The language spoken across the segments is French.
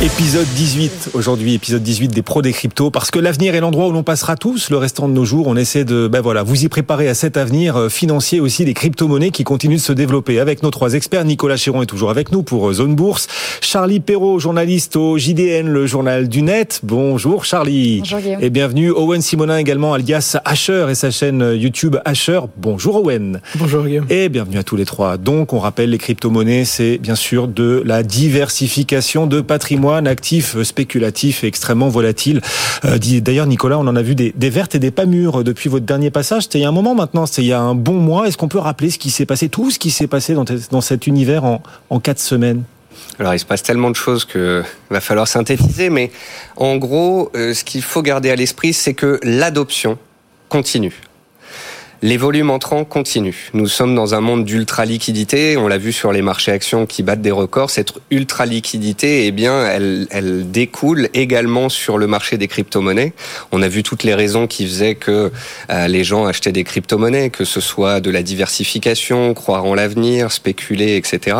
Épisode 18 aujourd'hui, épisode 18 des pros des cryptos, parce que l'avenir est l'endroit où l'on passera tous le restant de nos jours. On essaie de, ben voilà, vous y préparer à cet avenir euh, financier aussi des crypto-monnaies qui continuent de se développer. Avec nos trois experts, Nicolas Chéron est toujours avec nous pour euh, Zone Bourse, Charlie Perrault, journaliste au JDN, le journal du net. Bonjour Charlie. Bonjour Guillaume. Et bienvenue Owen Simonin également, alias Asher et sa chaîne euh, YouTube Asher. Bonjour Owen. Bonjour Guillaume. Et bienvenue à tous les trois. Donc, on rappelle, les crypto-monnaies, c'est bien sûr de la diversification de patrimoine actif, spéculatif et extrêmement volatile. Euh, D'ailleurs, Nicolas, on en a vu des, des, vertes et des pas mûres depuis votre dernier passage. C'était il y a un moment maintenant, c'était il y a un bon mois. Est-ce qu'on peut rappeler ce qui s'est passé, tout ce qui s'est passé dans, dans cet univers en, en quatre semaines? Alors il se passe tellement de choses que va falloir synthétiser, mais en gros, euh, ce qu'il faut garder à l'esprit, c'est que l'adoption continue. Les volumes entrants continuent. Nous sommes dans un monde d'ultra liquidité. On l'a vu sur les marchés actions qui battent des records. Cette ultra liquidité, eh bien, elle, elle découle également sur le marché des crypto-monnaies. On a vu toutes les raisons qui faisaient que euh, les gens achetaient des crypto-monnaies, que ce soit de la diversification, croire en l'avenir, spéculer, etc.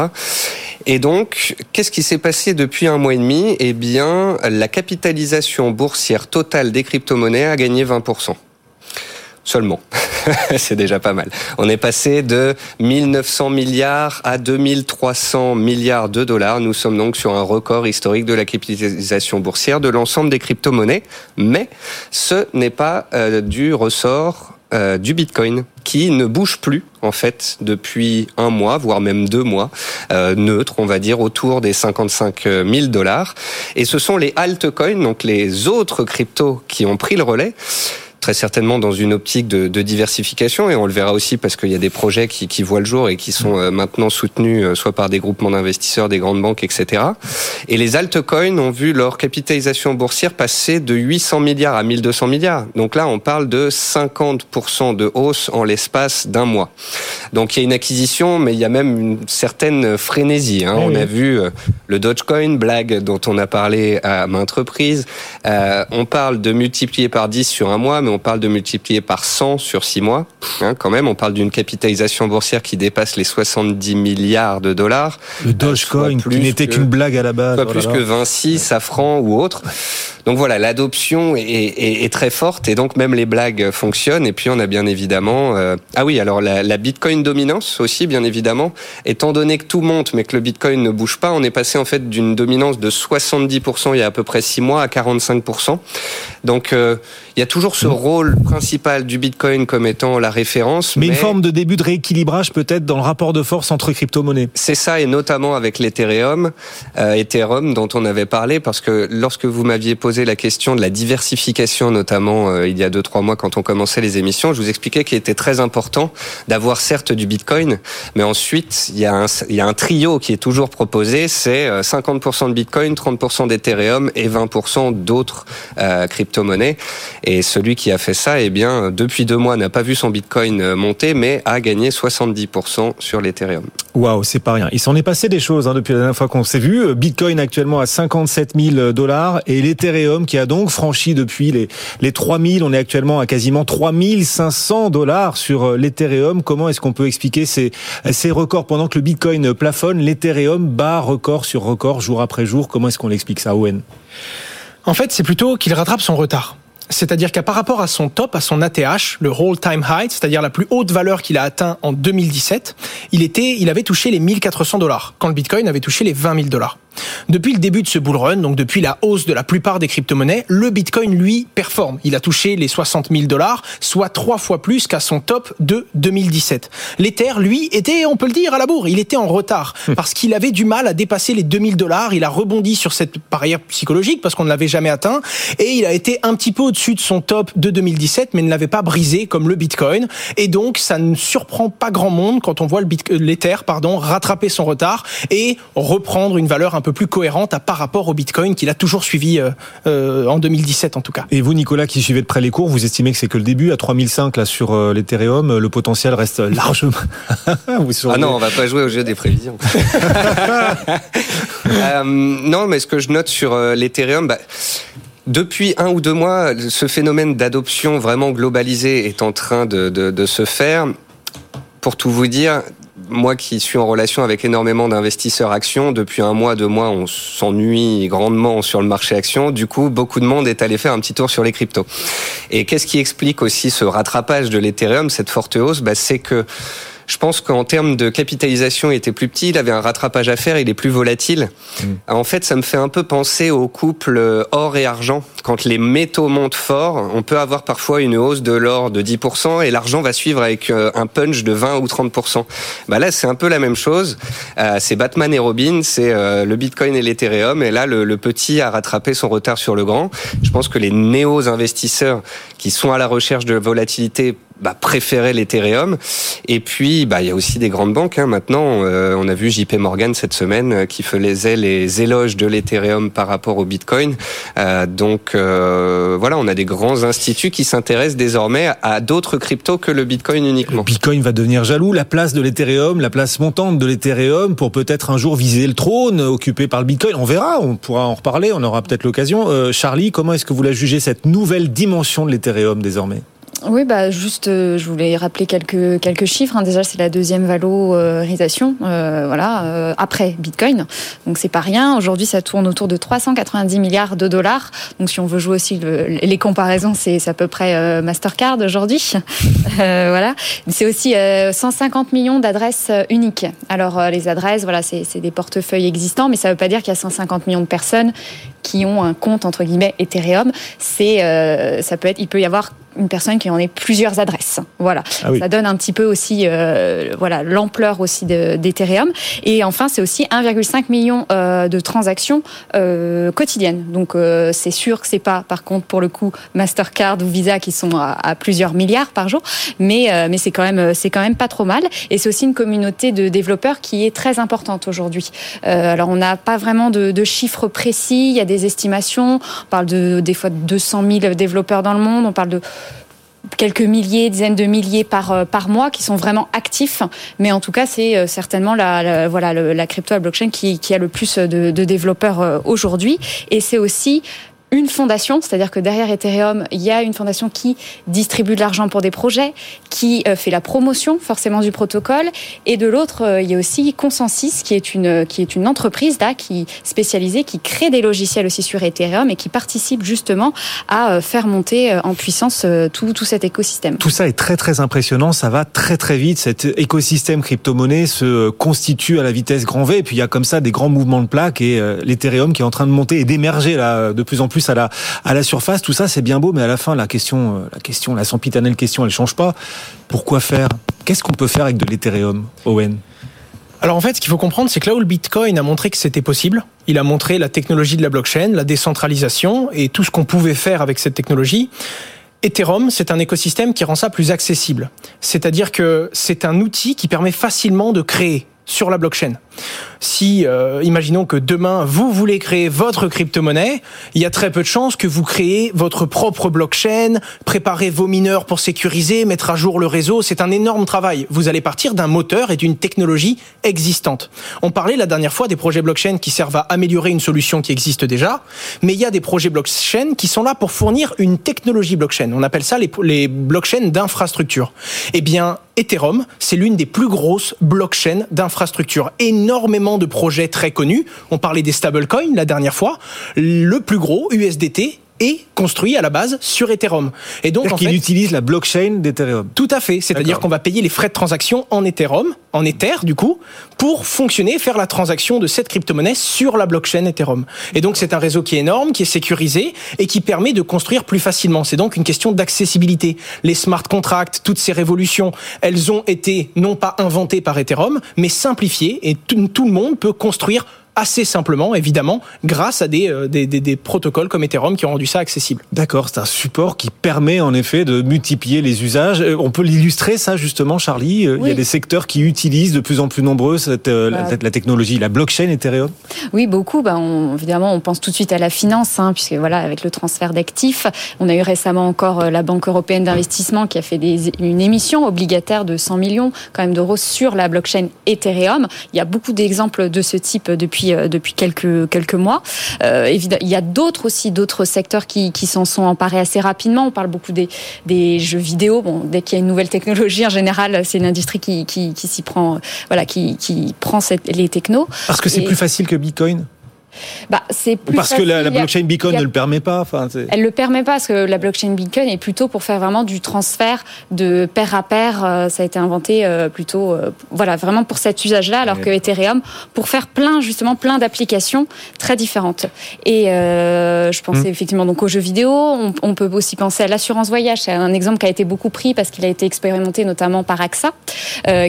Et donc, qu'est-ce qui s'est passé depuis un mois et demi? Eh bien, la capitalisation boursière totale des crypto-monnaies a gagné 20 seulement. c'est déjà pas mal. On est passé de 1900 milliards à 2300 milliards de dollars. Nous sommes donc sur un record historique de la capitalisation boursière de l'ensemble des crypto-monnaies. Mais ce n'est pas euh, du ressort euh, du Bitcoin qui ne bouge plus en fait depuis un mois, voire même deux mois, euh, neutre, on va dire autour des 55 000 dollars. Et ce sont les altcoins, donc les autres cryptos, qui ont pris le relais très certainement dans une optique de, de, diversification et on le verra aussi parce qu'il y a des projets qui, qui, voient le jour et qui sont euh, maintenant soutenus euh, soit par des groupements d'investisseurs, des grandes banques, etc. Et les altcoins ont vu leur capitalisation boursière passer de 800 milliards à 1200 milliards. Donc là, on parle de 50% de hausse en l'espace d'un mois. Donc il y a une acquisition, mais il y a même une certaine frénésie. Hein. Oui, on oui. a vu euh, le Dogecoin, blague dont on a parlé à maintes reprises. Euh, on parle de multiplier par 10 sur un mois, mais on parle de multiplier par 100 sur 6 mois. Hein, quand même, on parle d'une capitalisation boursière qui dépasse les 70 milliards de dollars. Le Dogecoin, euh, qui n'était qu'une blague à la base. Soit plus que Vinci, Safran ou autre. Donc voilà, l'adoption est, est, est, très forte et donc même les blagues fonctionnent. Et puis on a bien évidemment, euh... ah oui, alors la, la, Bitcoin dominance aussi, bien évidemment. Étant donné que tout monte mais que le Bitcoin ne bouge pas, on est passé en fait d'une dominance de 70% il y a à peu près 6 mois à 45%. Donc euh, il y a toujours ce rôle principal du Bitcoin comme étant la référence. Mais, mais... une forme de début de rééquilibrage peut-être dans le rapport de force entre crypto-monnaies. C'est ça et notamment avec l'Ethereum, euh, Ethereum dont on avait parlé parce que lorsque vous m'aviez posé la question de la diversification, notamment euh, il y a deux trois mois quand on commençait les émissions, je vous expliquais qu'il était très important d'avoir certes du Bitcoin, mais ensuite il y a un, trio qui est toujours proposé, c'est 50% de Bitcoin, 30% d'Ethereum et 20% d'autres euh, crypto-monnaies. Et celui qui a fait ça, eh bien, depuis deux mois, n'a pas vu son Bitcoin monter, mais a gagné 70% sur l'Ethereum. Waouh, c'est pas rien. Il s'en est passé des choses hein, depuis la dernière fois qu'on s'est vu. Bitcoin actuellement à 57 000 dollars et l'Ethereum qui a donc franchi depuis les, les 3000. On est actuellement à quasiment 3500 dollars sur l'Ethereum. Comment est-ce qu'on peut expliquer ces, ces records pendant que le Bitcoin plafonne L'Ethereum bat record sur record jour après jour? Comment est-ce qu'on l'explique ça, Owen? En fait, c'est plutôt qu'il rattrape son retard. C'est-à-dire qu'à par rapport à son top, à son ATH, le all-time high, c'est-à-dire la plus haute valeur qu'il a atteint en 2017, il était, il avait touché les 1400 dollars, quand le Bitcoin avait touché les 20 000 dollars. Depuis le début de ce bull run, donc depuis la hausse de la plupart des crypto-monnaies, le Bitcoin, lui, performe. Il a touché les 60 000 dollars, soit trois fois plus qu'à son top de 2017. L'Ether, lui, était, on peut le dire, à la bourre. Il était en retard parce qu'il avait du mal à dépasser les 2000 dollars. Il a rebondi sur cette barrière psychologique parce qu'on ne l'avait jamais atteint et il a été un petit peu au-dessus de son top de 2017, mais ne l'avait pas brisé comme le Bitcoin. Et donc, ça ne surprend pas grand monde quand on voit l'Ether, pardon, rattraper son retard et reprendre une valeur un peu plus cohérente à par rapport au Bitcoin qu'il a toujours suivi euh, euh, en 2017 en tout cas. Et vous Nicolas qui suivez de près les cours, vous estimez que c'est que le début à 3005 là sur euh, l'Ethereum, le potentiel reste largement vous ah non, on va pas jouer au jeu des prévisions. euh, non, mais ce que je note sur l'Ethereum bah, depuis un ou deux mois, ce phénomène d'adoption vraiment globalisée est en train de, de, de se faire pour tout vous dire, moi qui suis en relation avec énormément d'investisseurs actions, depuis un mois, deux mois, on s'ennuie grandement sur le marché action. Du coup, beaucoup de monde est allé faire un petit tour sur les cryptos. Et qu'est-ce qui explique aussi ce rattrapage de l'Ethereum, cette forte hausse? Bah, C'est que je pense qu'en termes de capitalisation, il était plus petit, il avait un rattrapage à faire, il est plus volatile. Mm. En fait, ça me fait un peu penser au couple or et argent. Quand les métaux montent fort, on peut avoir parfois une hausse de l'or de 10% et l'argent va suivre avec euh, un punch de 20 ou 30%. Bah là, c'est un peu la même chose. Euh, c'est Batman et Robin, c'est euh, le Bitcoin et l'Ethereum. Et là, le, le, petit a rattrapé son retard sur le grand. Je pense que les néo-investisseurs qui sont à la recherche de volatilité bah, l'Ethereum. Et puis, bah, il y a aussi des grandes banques. Hein. Maintenant, euh, on a vu JP Morgan cette semaine euh, qui faisait les éloges de l'Ethereum par rapport au Bitcoin. Euh, donc, euh, voilà, on a des grands instituts qui s'intéressent désormais à d'autres cryptos que le Bitcoin uniquement. Bitcoin va devenir jaloux. La place de l'Ethereum, la place montante de l'Ethereum pour peut-être un jour viser le trône occupé par le Bitcoin. On verra, on pourra en reparler, on aura peut-être l'occasion. Euh, Charlie, comment est-ce que vous la jugez cette nouvelle dimension de l'Ethereum désormais? Oui, bah juste, euh, je voulais rappeler quelques quelques chiffres. Hein. Déjà, c'est la deuxième valorisation, euh, voilà, euh, après Bitcoin. Donc c'est pas rien. Aujourd'hui, ça tourne autour de 390 milliards de dollars. Donc si on veut jouer aussi les comparaisons, c'est à peu près Mastercard aujourd'hui. voilà. C'est aussi 150 millions d'adresses uniques. Alors les adresses, voilà, c'est des portefeuilles existants, mais ça veut pas dire qu'il y a 150 millions de personnes qui ont un compte entre guillemets Ethereum. C'est, ça peut être, il peut y avoir une personne qui en ait plusieurs adresses. Voilà, ah ça donne un petit peu aussi, euh, voilà, l'ampleur aussi d'Ethereum. Et enfin, c'est aussi 1,5 million euh, de transactions euh, quotidiennes. Donc, euh, c'est sûr que c'est pas, par contre, pour le coup, Mastercard ou Visa qui sont à, à plusieurs milliards par jour, mais euh, mais c'est quand même c'est quand même pas trop mal. Et c'est aussi une communauté de développeurs qui est très importante aujourd'hui. Euh, alors, on n'a pas vraiment de, de, chiffres précis. Il y a des estimations. On parle de des fois de 200 000 développeurs dans le monde. On parle de quelques milliers, dizaines de milliers par euh, par mois qui sont vraiment actifs. Mais en tout cas, c'est euh, certainement la, voilà la crypto la blockchain qui, qui a le plus de, de développeurs euh, aujourd'hui. Et c'est aussi une fondation, c'est-à-dire que derrière Ethereum, il y a une fondation qui distribue de l'argent pour des projets, qui euh, fait la promotion forcément du protocole, et de l'autre, euh, il y a aussi Consensus, qui est une qui est une entreprise là, qui spécialisée, qui crée des logiciels aussi sur Ethereum et qui participe justement à euh, faire monter en puissance tout, tout cet écosystème. Tout ça est très très impressionnant, ça va très très vite. Cet écosystème crypto-monnaie se constitue à la vitesse grand V, et puis il y a comme ça des grands mouvements de plaques et l'Ethereum qui est en train de monter et d'émerger là de plus en plus à la, surface. Tout ça, c'est bien beau, mais à la fin, la question, euh, la question, la sempiternelle question, elle change pas. Pourquoi faire? Qu'est-ce qu'on peut faire avec de l'Ethereum, Owen? Alors en fait, ce qu'il faut comprendre, c'est que là où le Bitcoin a montré que c'était possible, il a montré la technologie de la blockchain, la décentralisation et tout ce qu'on pouvait faire avec cette technologie. Ethereum, c'est un écosystème qui rend ça plus accessible. C'est-à-dire que c'est un outil qui permet facilement de créer sur la blockchain si, euh, imaginons que demain, vous voulez créer votre crypto-monnaie, il y a très peu de chances que vous créez votre propre blockchain, préparez vos mineurs pour sécuriser, mettre à jour le réseau. C'est un énorme travail. Vous allez partir d'un moteur et d'une technologie existante. On parlait la dernière fois des projets blockchain qui servent à améliorer une solution qui existe déjà, mais il y a des projets blockchain qui sont là pour fournir une technologie blockchain. On appelle ça les, les blockchains d'infrastructure. Eh bien, Ethereum, c'est l'une des plus grosses blockchains d'infrastructure. Énormément de projets très connus. On parlait des stablecoins la dernière fois. Le plus gros, USDT, est construit à la base sur Ethereum. Et donc, en fait, utilise la blockchain d'Ethereum. Tout à fait. C'est-à-dire qu'on va payer les frais de transaction en Ethereum, en Ether, du coup, pour fonctionner, faire la transaction de cette crypto-monnaie sur la blockchain Ethereum. Et donc, c'est un réseau qui est énorme, qui est sécurisé et qui permet de construire plus facilement. C'est donc une question d'accessibilité. Les smart contracts, toutes ces révolutions, elles ont été non pas inventées par Ethereum, mais simplifiées et tout le monde peut construire assez simplement, évidemment, grâce à des, euh, des, des, des, protocoles comme Ethereum qui ont rendu ça accessible. D'accord, c'est un support qui permet en effet de multiplier les usages. Euh, on peut l'illustrer ça justement, Charlie? Euh, il y a des secteurs qui utilisent de plus en plus nombreux cette, bah. la, technologie, la blockchain Ethereum? Oui, beaucoup. Bah, on, évidemment, on pense tout de suite à la finance, hein, puisque voilà, avec le transfert d'actifs, on a eu récemment encore la Banque européenne d'investissement qui a fait des, une émission obligataire de 100 millions quand même d'euros sur la blockchain Ethereum. Il y a beaucoup d'exemples de ce type depuis depuis depuis quelques quelques mois. évidemment, il y a d'autres aussi d'autres secteurs qui, qui s'en sont emparés assez rapidement. On parle beaucoup des des jeux vidéo. Bon, dès qu'il y a une nouvelle technologie, en général, c'est une industrie qui qui, qui s'y prend, voilà, qui qui prend cette, les technos. Parce que c'est plus facile que Bitcoin? Bah, c'est plus parce que la, blockchain Bitcoin ne le permet pas. Enfin, elle le permet pas parce que la blockchain Bitcoin est plutôt pour faire vraiment du transfert de pair à pair. Euh, ça a été inventé euh, plutôt, euh, voilà, vraiment pour cet usage-là, alors que Ethereum pour faire plein justement plein d'applications très différentes. Et je pensais hmm. effectivement donc aux jeux vidéo. On, peut aussi penser à l'assurance voyage. C'est un exemple qui a été beaucoup pris parce qu'il a été expérimenté notamment par AXA,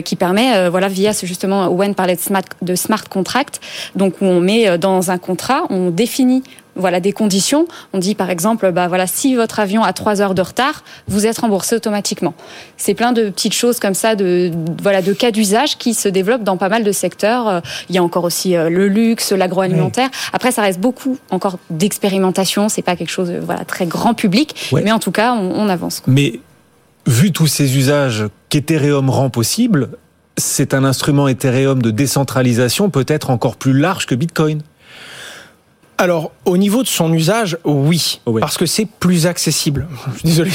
qui permet, voilà, via ce justement Owen parlait de smart, de smart contract, donc où on met dans un contrat, on définit voilà des conditions. On dit par exemple, bah voilà, si votre avion a trois heures de retard, vous êtes remboursé automatiquement. C'est plein de petites choses comme ça, de voilà, de cas d'usage qui se développent dans pas mal de secteurs. Euh, il y a encore aussi euh, le luxe, l'agroalimentaire. Après, ça reste beaucoup encore d'expérimentation. C'est pas quelque chose, voilà, très grand public, mais en tout cas, on, on avance. Mais vu tous ces usages qu'Ethereum rend possible, c'est un instrument Ethereum de décentralisation peut-être encore plus large que Bitcoin. Alors, au niveau de son usage, oui, oh parce que c'est plus accessible. Désolé.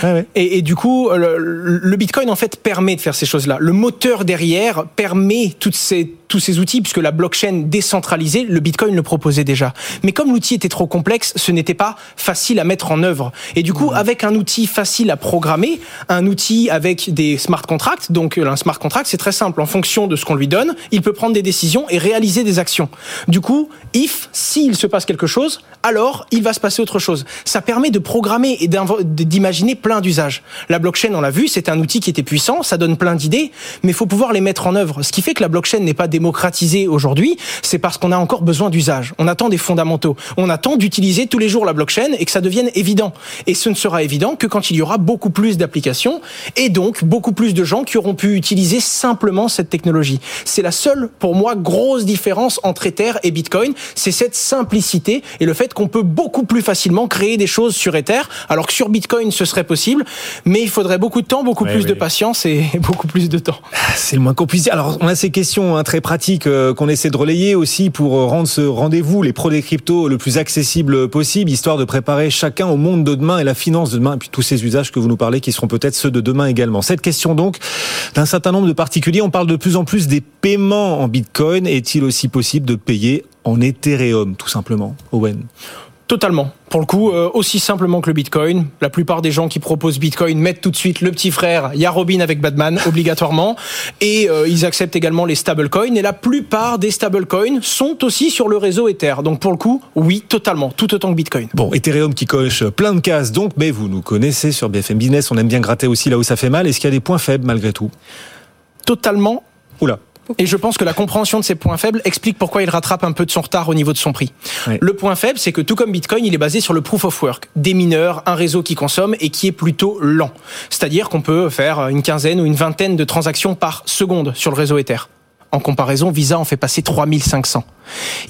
Ah et, du coup, le, Bitcoin en fait permet de faire ces choses-là. Le moteur derrière permet toutes ces, tous ces outils, puisque la blockchain décentralisée, le Bitcoin le proposait déjà. Mais comme l'outil était trop complexe, ce n'était pas facile à mettre en œuvre. Et du coup, mmh. avec un outil facile à programmer, un outil avec des smart contracts, donc un smart contract, c'est très simple. En fonction de ce qu'on lui donne, il peut prendre des décisions et réaliser des actions. Du coup, if, s'il se passe quelque chose, alors il va se passer autre chose. Ça permet de programmer et d'imaginer plein d'usages. La blockchain, on l'a vu, c'est un outil qui était puissant, ça donne plein d'idées, mais il faut pouvoir les mettre en œuvre. Ce qui fait que la blockchain n'est pas démocratisée aujourd'hui, c'est parce qu'on a encore besoin d'usages. On attend des fondamentaux. On attend d'utiliser tous les jours la blockchain et que ça devienne évident. Et ce ne sera évident que quand il y aura beaucoup plus d'applications et donc beaucoup plus de gens qui auront pu utiliser simplement cette technologie. C'est la seule, pour moi, grosse différence entre Ether et Bitcoin. C'est cette simplicité et le fait qu'on peut beaucoup plus facilement créer des choses sur Ether, alors que sur Bitcoin ce serait possible, mais il faudrait beaucoup de temps, beaucoup plus de patience et beaucoup plus de temps. Ah, c'est le moins qu'on puisse dire. Alors on a ces questions hein, très pratiques euh, qu'on essaie de relayer aussi pour euh, rendre ce rendez-vous, les pros des le plus accessible possible, histoire de préparer chacun au monde de demain et la finance de demain, et puis tous ces usages que vous nous parlez qui seront peut-être ceux de demain également. Cette question donc d'un certain nombre de particuliers, on parle de plus en plus des paiements en Bitcoin. Est-il aussi possible de payer en Ethereum, tout simplement, Owen? Totalement. Pour le coup, euh, aussi simplement que le Bitcoin. La plupart des gens qui proposent Bitcoin mettent tout de suite le petit frère. Il y a Robin avec Batman, obligatoirement. Et euh, ils acceptent également les stablecoins. Et la plupart des stablecoins sont aussi sur le réseau Ether. Donc pour le coup, oui, totalement. Tout autant que Bitcoin. Bon, Ethereum qui coche plein de cases donc. Mais vous nous connaissez sur BFM Business. On aime bien gratter aussi là où ça fait mal. Est-ce qu'il y a des points faibles malgré tout? Totalement. Oula. Et je pense que la compréhension de ces points faibles explique pourquoi il rattrape un peu de son retard au niveau de son prix. Le point faible, c'est que tout comme Bitcoin, il est basé sur le proof of work, des mineurs, un réseau qui consomme et qui est plutôt lent. C'est-à-dire qu'on peut faire une quinzaine ou une vingtaine de transactions par seconde sur le réseau Ether. En comparaison, Visa en fait passer 3500.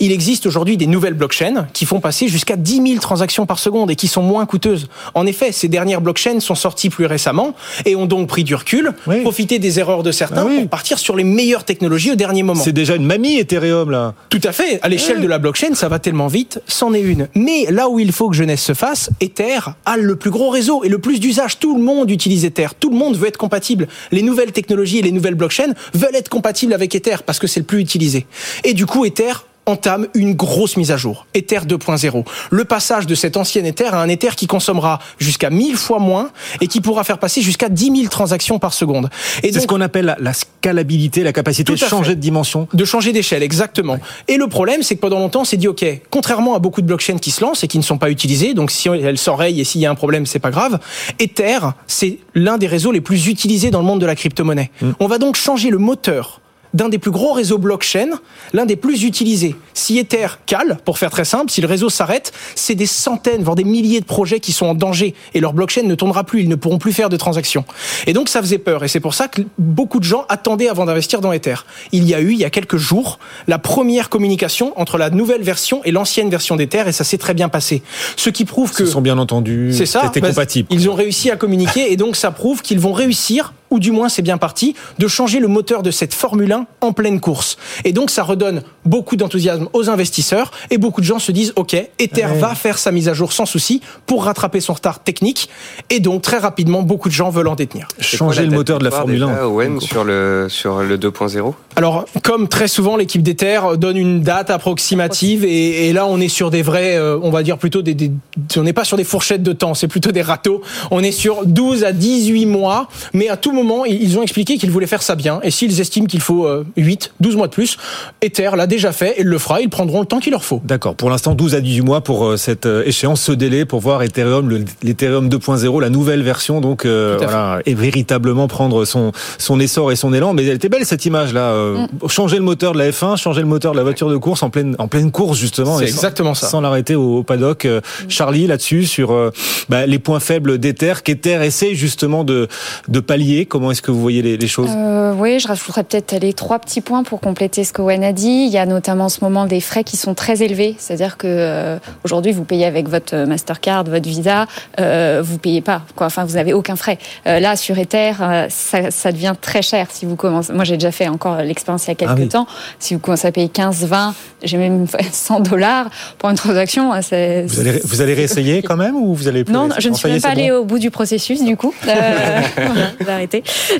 Il existe aujourd'hui des nouvelles blockchains qui font passer jusqu'à 10 000 transactions par seconde et qui sont moins coûteuses. En effet, ces dernières blockchains sont sorties plus récemment et ont donc pris du recul, profité des erreurs de certains ah pour partir sur les meilleures technologies au dernier moment. C'est déjà une mamie Ethereum là. Tout à fait. À l'échelle de la blockchain, ça va tellement vite, c'en est une. Mais là où il faut que jeunesse se fasse, Ether a le plus gros réseau et le plus d'usage. Tout le monde utilise Ether. Tout le monde veut être compatible. Les nouvelles technologies et les nouvelles blockchains veulent être compatibles avec Ether parce que c'est le plus utilisé. Et du coup, Ether entame une grosse mise à jour, Ether 2.0. Le passage de cet ancien Ether à un Ether qui consommera jusqu'à 1000 fois moins et qui pourra faire passer jusqu'à 10 000 transactions par seconde. Et c'est ce qu'on appelle la, scalabilité, la capacité de changer de dimension. De changer d'échelle, exactement. Et le problème, c'est que pendant longtemps, c'est dit, OK, contrairement à beaucoup de blockchains qui se lancent et qui ne sont pas utilisées, donc si elles s'enrayent et s'il y a un problème, c'est pas grave, Ether, c'est l'un des réseaux les plus utilisés dans le monde de la crypto-monnaie. Mm. On va donc changer le moteur d'un des plus gros réseaux blockchain, l'un des plus utilisés. Si Ether cale, pour faire très simple, si le réseau s'arrête, c'est des centaines, voire des milliers de projets qui sont en danger et leur blockchain ne tournera plus, ils ne pourront plus faire de transactions. Et donc ça faisait peur et c'est pour ça que beaucoup de gens attendaient avant d'investir dans Ether. Il y a eu, il y a quelques jours, la première communication entre la nouvelle version et l'ancienne version d'Ether et ça s'est très bien passé. Ce qui prouve que... Ils sont bien entendus. C'est ça. C'était bah, compatible. Ils ont réussi à communiquer et donc ça prouve qu'ils vont réussir ou du moins c'est bien parti, de changer le moteur de cette Formule 1 en pleine course. Et donc ça redonne beaucoup d'enthousiasme aux investisseurs et beaucoup de gens se disent ok, Ether va faire sa mise à jour sans souci pour rattraper son retard technique et donc très rapidement beaucoup de gens veulent en détenir. Changer le moteur de la Formule 1 Owen, sur le sur le 2.0. Alors comme très souvent l'équipe d'Ether donne une date approximative et, et, là on est sur des vrais, euh, on va dire plutôt des, des on n'est pas sur des fourchettes de temps, c'est plutôt des râteaux. On est sur 12 à 18 mois, mais à tout moment ils ont expliqué qu'ils voulaient faire ça bien et s'ils estiment qu'il faut 8, euh, 12 mois de plus, Ether l'a déjà fait, il le fera, ils prendront le temps qu'il leur faut. D'accord. Pour l'instant 12 à 18 mois pour euh, cette échéance, ce délai pour voir Ethereum, l'Ethereum 2.0, la nouvelle version donc voilà, et véritablement prendre son son essor et son élan. Mais elle était belle cette image là. Mm. Changer le moteur de la F1, changer le moteur de la voiture de course en pleine en pleine course justement. C'est exactement ça. Sans l'arrêter au, paddock. Euh, mm. Charlie là-dessus sur euh, bah, les points faibles d'Ether, qu'Ether essaie justement de de pallier. Comment est-ce que vous voyez les, les choses euh, Oui, je rajouterais peut-être les trois petits points pour compléter ce qu'Owen a dit. Il y a notamment en ce moment des frais qui sont très élevés, c'est-à-dire que aujourd'hui vous payez avec votre Mastercard, votre Visa, vous payez pas. Quoi. Enfin, vous n'avez aucun frais. là sur Ether, ça, ça devient très cher si vous commencez. Moi, j'ai déjà fait encore l'expérience il y a quelques ah temps. Si vous commencez à payer 15, 20, j'ai même 100 dollars pour une transaction. Hein, vous allez, vous allez réessayer quand même ou vous allez Non, je ne suis même pas allé au bout du processus du coup. Euh,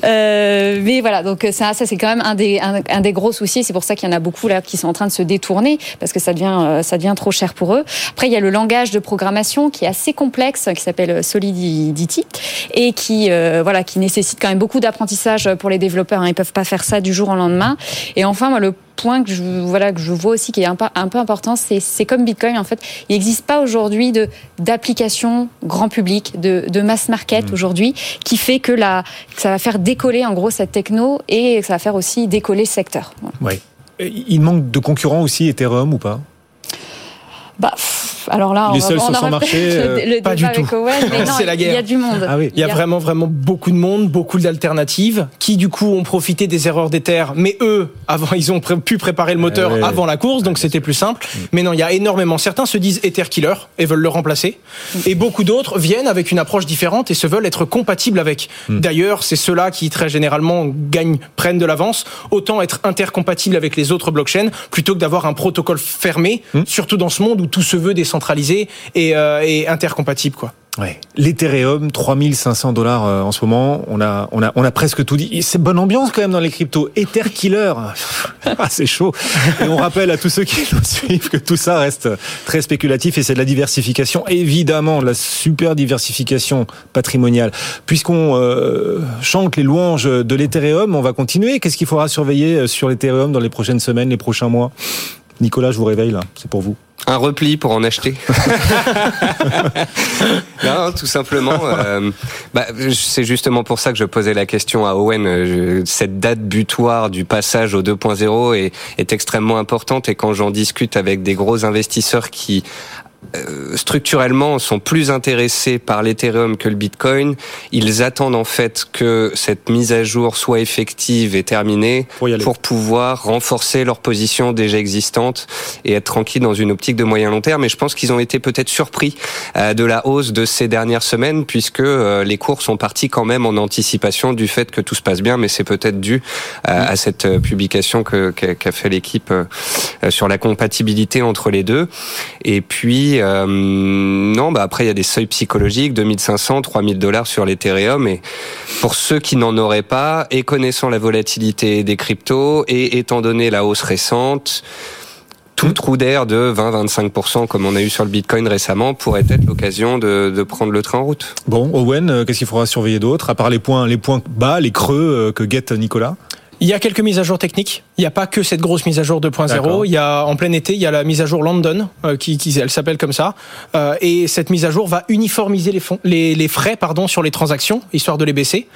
Euh, mais voilà, donc ça, ça c'est quand même un des, un, des gros soucis. C'est pour ça qu'il y en a beaucoup là qui sont en train de se détourner parce que ça devient, euh, ça devient trop cher pour eux. Après, il y a le langage de programmation qui est assez complexe, qui s'appelle Solidity et qui, euh, voilà, qui nécessite quand même beaucoup d'apprentissage pour les développeurs. Hein. Ils peuvent pas faire ça du jour au lendemain. Et enfin, moi, le point que je, voilà, que je vois aussi qui est un peu, un peu important, c'est comme Bitcoin, en fait, il n'existe pas aujourd'hui d'application grand public, de, de mass market mmh. aujourd'hui, qui fait que, la, que ça va faire décoller en gros cette techno et ça va faire aussi décoller le secteur. Voilà. Il manque de concurrents aussi, Ethereum ou pas? Bah, alors là, les seuls sur son marché, euh, pas du tout. c'est la guerre. Il y a du monde. Ah oui. Il y a vraiment vraiment beaucoup de monde, beaucoup d'alternatives qui du coup ont profité des erreurs d'Ether, mais eux avant ils ont pu préparer le moteur avant la course, donc c'était plus simple. Mm. Mais non, il y a énormément. Certains se disent Ether killer et veulent le remplacer, mm. et beaucoup d'autres viennent avec une approche différente et se veulent être compatibles avec. Mm. D'ailleurs, c'est ceux-là qui très généralement gagnent, prennent de l'avance. Autant être intercompatible avec les autres blockchains plutôt que d'avoir un protocole fermé, surtout dans ce monde où tout se veut décentralisé et, euh, et intercompatible, quoi. Ouais. L'Ethereum, 3500 dollars euh, en ce moment. On a, on a, on a presque tout dit. C'est bonne ambiance quand même dans les cryptos. Ether killer. ah, c'est chaud. Et on rappelle à tous ceux qui nous suivent que tout ça reste très spéculatif et c'est de la diversification. Évidemment, la super diversification patrimoniale. Puisqu'on euh, chante les louanges de l'Ethereum, on va continuer. Qu'est-ce qu'il faudra surveiller sur l'Ethereum dans les prochaines semaines, les prochains mois? Nicolas, je vous réveille là. C'est pour vous. Un repli pour en acheter. non, tout simplement. Euh, bah, c'est justement pour ça que je posais la question à Owen. cette date butoir du passage au 2.0 est, extrêmement importante et quand j'en discute avec des gros investisseurs qui euh, structurellement sont plus intéressés par l'Ethereum que le Bitcoin. Ils attendent en fait que cette mise à jour soit effective et terminée pour, pouvoir renforcer leur position déjà existante et être tranquille dans une optique de moyen long terme. Et je pense qu'ils ont été peut-être surpris euh, de la hausse de ces dernières semaines puisque euh, les cours sont partis quand même en anticipation du fait que tout se passe bien, mais c'est peut-être dû à cette publication qu'a fait l'équipe sur la compatibilité entre les deux. Et puis euh, non, bah après il y a des seuils psychologiques, 2500, 3000 dollars sur l'Ethereum. Et pour ceux qui n'en auraient pas, et connaissant la volatilité des cryptos, et étant donné la hausse récente, tout trou d'air de 20-25% comme on a eu sur le Bitcoin récemment pourrait être l'occasion de, prendre le train en route. Bon, Owen, euh, qu'est-ce qu'il faudra surveiller d'autre, à part les points, les points bas, les creux euh, que guette Nicolas? Il y a quelques mises à jour techniques. Il n'y a pas que cette grosse mise à jour 2.0. Il y a en plein été, il y a la mise à jour London, euh, qui, qui, elle s'appelle comme ça. Euh, et cette mise à jour va uniformiser les, fonds, les, les, frais pardon sur les transactions, histoire de les baisser.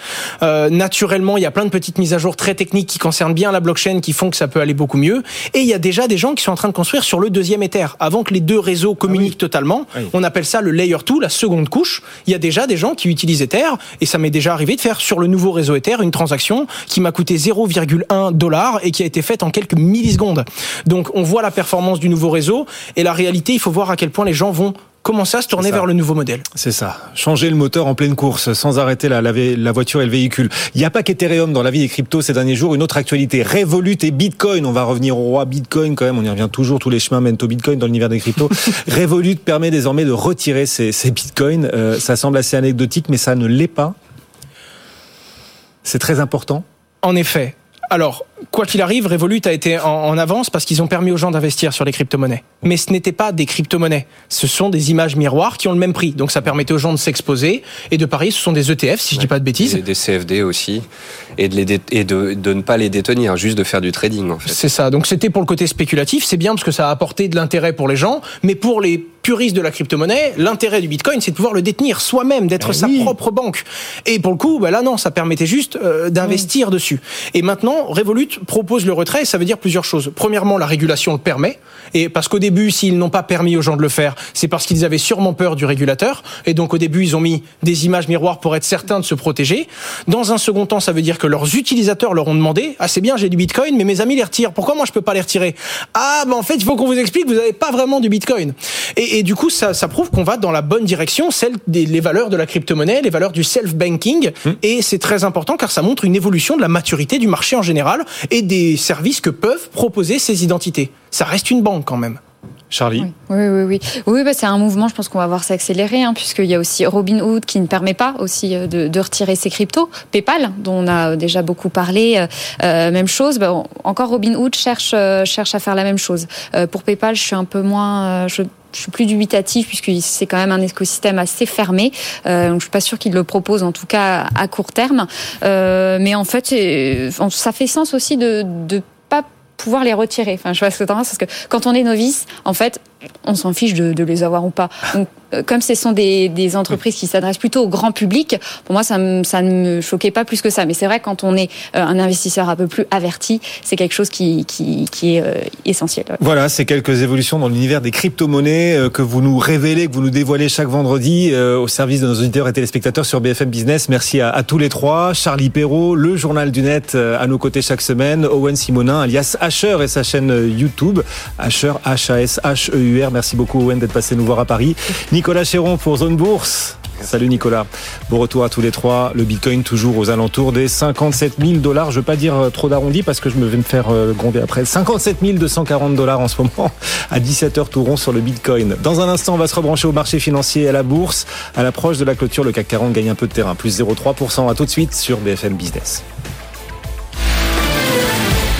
Euh, naturellement, il y a plein de petites mises à jour très techniques qui concernent bien la blockchain, qui font que ça peut aller beaucoup mieux. Et il y a déjà des gens qui sont en train de construire sur le deuxième Ether, avant que les deux réseaux communiquent ah totalement. On appelle ça le layer 2, la seconde couche. Il y a déjà des gens qui utilisent Ether, et ça m'est déjà arrivé de faire sur le nouveau réseau Ether une transaction qui m'a coûté 0, 1,1 dollar et qui a été faite en quelques millisecondes. Donc on voit la performance du nouveau réseau et la réalité, il faut voir à quel point les gens vont commencer à se tourner vers le nouveau modèle. C'est ça. Changer le moteur en pleine course sans arrêter la, la, la voiture et le véhicule. Il n'y a pas qu'Ethereum dans la vie des cryptos ces derniers jours. Une autre actualité, Revolut et Bitcoin. On va revenir au roi Bitcoin quand même. On y revient toujours. Tous les chemins mènent au Bitcoin dans l'univers des cryptos. Revolut permet désormais de retirer ces, ces Bitcoins. Euh, ça semble assez anecdotique, mais ça ne l'est pas. C'est très important. En effet. Alors, quoi qu'il arrive, Revolut a été en, avance parce qu'ils ont permis aux gens d'investir sur les crypto-monnaies. Mais ce n'était pas des crypto-monnaies. Ce sont des images miroirs qui ont le même prix. Donc ça permettait aux gens de s'exposer et de parier. Ce sont des ETF, si je dis pas de bêtises. Des, des CFD aussi. Et, de, les et de, de, ne pas les détenir, juste de faire du trading, en fait. C'est ça. Donc c'était pour le côté spéculatif. C'est bien parce que ça a apporté de l'intérêt pour les gens. Mais pour les puristes de la crypto-monnaie, l'intérêt du Bitcoin, c'est de pouvoir le détenir soi-même, d'être eh sa oui. propre banque. Et pour le coup, bah là non, ça permettait juste euh, d'investir mmh. dessus. Et maintenant, Revolut propose le retrait, ça veut dire plusieurs choses. Premièrement, la régulation le permet, et parce qu'au début, s'ils n'ont pas permis aux gens de le faire, c'est parce qu'ils avaient sûrement peur du régulateur, et donc au début, ils ont mis des images miroirs pour être certains de se protéger. Dans un second temps, ça veut dire que leurs utilisateurs leur ont demandé, ah c'est bien, j'ai du Bitcoin, mais mes amis les retirent. Pourquoi moi je peux pas les retirer? Ah, ben en fait, il faut qu'on vous explique, vous n'avez pas vraiment du Bitcoin. Et, et du coup, ça, ça prouve qu'on va dans la bonne direction, celle des les valeurs de la crypto-monnaie, les valeurs du self-banking, mmh. et c'est très important car ça montre une évolution de la maturité du marché en général et des services que peuvent proposer ces identités. Ça reste une banque quand même. Charlie Oui, oui, oui. Oui, oui bah, c'est un mouvement, je pense qu'on va voir s'accélérer, hein, puisqu'il y a aussi Robinhood qui ne permet pas aussi euh, de, de, retirer ses cryptos. PayPal, dont on a déjà beaucoup parlé, euh, euh même chose. Bah, encore Robinhood cherche, euh, cherche à faire la même chose. Euh, pour PayPal, je suis un peu moins... je je suis plus dubitatif puisque c'est quand même un écosystème assez fermé. Euh, donc je suis pas sûre qu'il le propose en tout cas à court terme. Euh, mais en fait, ça fait sens aussi de de pas pouvoir les retirer. Enfin, je vois ce que tu parce que quand on est novice, en fait, on s'en fiche de, les avoir ou pas. Euh, comme ce sont des, entreprises qui s'adressent plutôt au grand public, pour moi, ça, ne me choquait pas plus que ça. Mais c'est vrai, quand on est euh, un investisseur un peu plus averti, c'est quelque chose qui, est euh, essentiel. Voilà, c'est quelques évolutions dans l'univers des crypto-monnaies que vous nous révélez, que vous nous dévoilez chaque vendredi au service de nos auditeurs et téléspectateurs sur BFM Business. Merci à, à tous les trois. Charlie Perrault, le journal du net à nos côtés chaque semaine. Owen Simonin, alias Asher et sa chaîne YouTube. Asher, H-A-S-H-E-U. Merci beaucoup Owen d'être passé nous voir à Paris. Nicolas Chéron pour Zone Bourse. Salut Nicolas. Bon retour à tous les trois. Le Bitcoin toujours aux alentours des 57 000 dollars. Je veux pas dire trop d'arrondi parce que je me vais me faire gronder après. 57 240 dollars en ce moment à 17h tout rond sur le Bitcoin. Dans un instant, on va se rebrancher au marché financier et à la bourse. À l'approche de la clôture, le CAC 40 gagne un peu de terrain. Plus 0,3%. À tout de suite sur BFM Business.